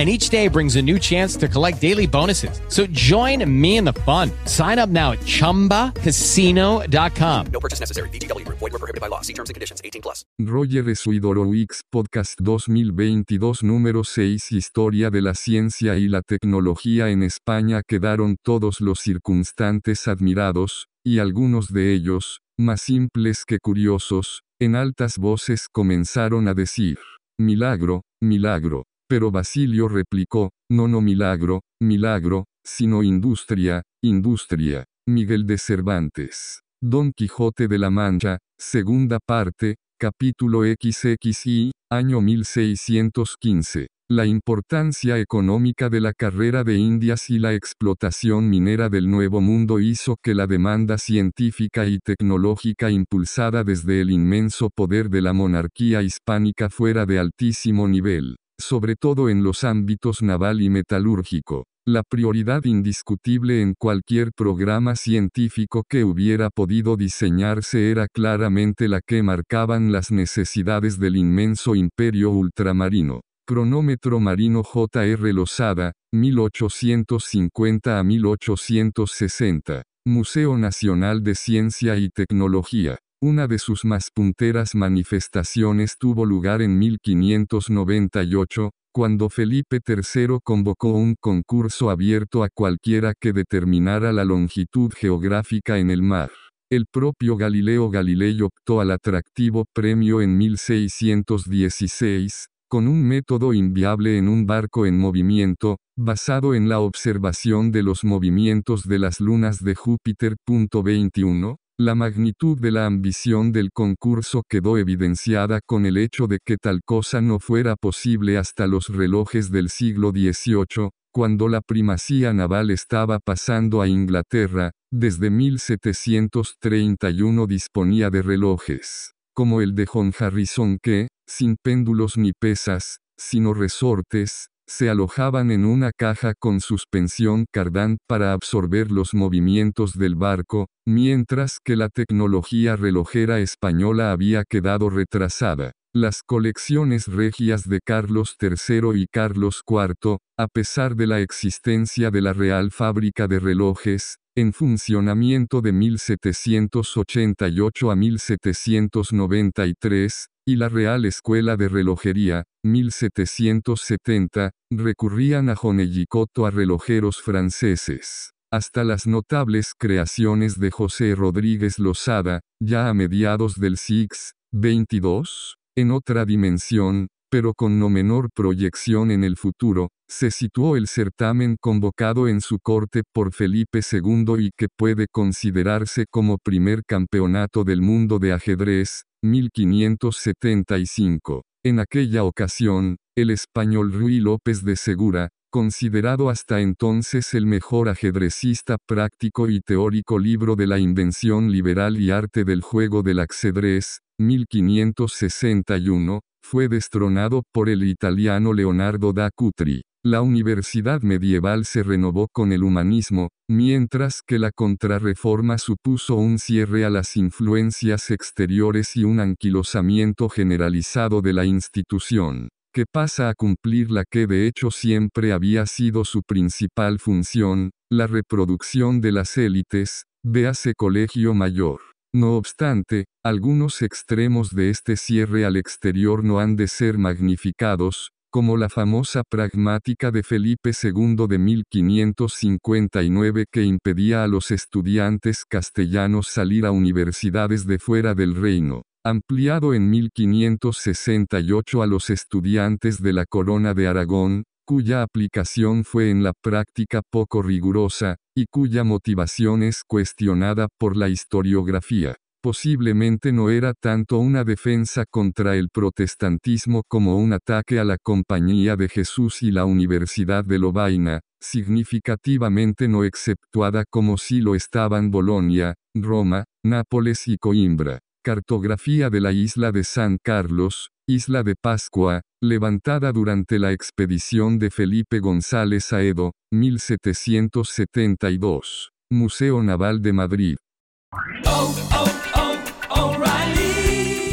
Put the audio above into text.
and each day brings a new chance to collect daily bonuses. So join me in the fun. Sign up now at ChumbaCasino.com. No purchase necessary. BGW. Void were prohibited by law. See terms and conditions. 18 plus. Roger Suidoro X Podcast 2022 número 6 Historia de la ciencia y la tecnología en España quedaron todos los circunstantes admirados, y algunos de ellos, más simples que curiosos, en altas voces comenzaron a decir, milagro, milagro. Pero Basilio replicó, no no milagro, milagro, sino industria, industria. Miguel de Cervantes. Don Quijote de la Mancha, segunda parte, capítulo XXI, año 1615. La importancia económica de la carrera de Indias y la explotación minera del Nuevo Mundo hizo que la demanda científica y tecnológica impulsada desde el inmenso poder de la monarquía hispánica fuera de altísimo nivel sobre todo en los ámbitos naval y metalúrgico. La prioridad indiscutible en cualquier programa científico que hubiera podido diseñarse era claramente la que marcaban las necesidades del inmenso imperio ultramarino. Cronómetro Marino J.R. Losada, 1850 a 1860. Museo Nacional de Ciencia y Tecnología. Una de sus más punteras manifestaciones tuvo lugar en 1598, cuando Felipe III convocó un concurso abierto a cualquiera que determinara la longitud geográfica en el mar. El propio Galileo Galilei optó al atractivo premio en 1616, con un método inviable en un barco en movimiento, basado en la observación de los movimientos de las lunas de Júpiter. 21, la magnitud de la ambición del concurso quedó evidenciada con el hecho de que tal cosa no fuera posible hasta los relojes del siglo XVIII, cuando la primacía naval estaba pasando a Inglaterra, desde 1731 disponía de relojes, como el de John Harrison que, sin péndulos ni pesas, sino resortes, se alojaban en una caja con suspensión cardán para absorber los movimientos del barco, mientras que la tecnología relojera española había quedado retrasada. Las colecciones regias de Carlos III y Carlos IV, a pesar de la existencia de la Real Fábrica de Relojes, en funcionamiento de 1788 a 1793, y la Real Escuela de Relojería, 1770, recurrían a Jonegicoto a relojeros franceses. Hasta las notables creaciones de José Rodríguez Lozada, ya a mediados del siglo XXII, en otra dimensión, pero con no menor proyección en el futuro, se situó el certamen convocado en su corte por Felipe II y que puede considerarse como primer campeonato del mundo de ajedrez, 1575. En aquella ocasión, el español Ruy López de Segura, considerado hasta entonces el mejor ajedrecista práctico y teórico libro de la invención liberal y arte del juego del ajedrez, 1561, fue destronado por el italiano Leonardo da Cutri. La universidad medieval se renovó con el humanismo, mientras que la contrarreforma supuso un cierre a las influencias exteriores y un anquilosamiento generalizado de la institución, que pasa a cumplir la que de hecho siempre había sido su principal función, la reproducción de las élites, véase colegio mayor. No obstante, algunos extremos de este cierre al exterior no han de ser magnificados, como la famosa pragmática de Felipe II de 1559 que impedía a los estudiantes castellanos salir a universidades de fuera del reino. Ampliado en 1568 a los estudiantes de la Corona de Aragón, cuya aplicación fue en la práctica poco rigurosa, y cuya motivación es cuestionada por la historiografía. Posiblemente no era tanto una defensa contra el protestantismo como un ataque a la Compañía de Jesús y la Universidad de Lovaina, significativamente no exceptuada como si lo estaban Bolonia, Roma, Nápoles y Coimbra. Cartografía de la isla de San Carlos, Isla de Pascua, levantada durante la expedición de Felipe González a Edo, 1772. Museo Naval de Madrid.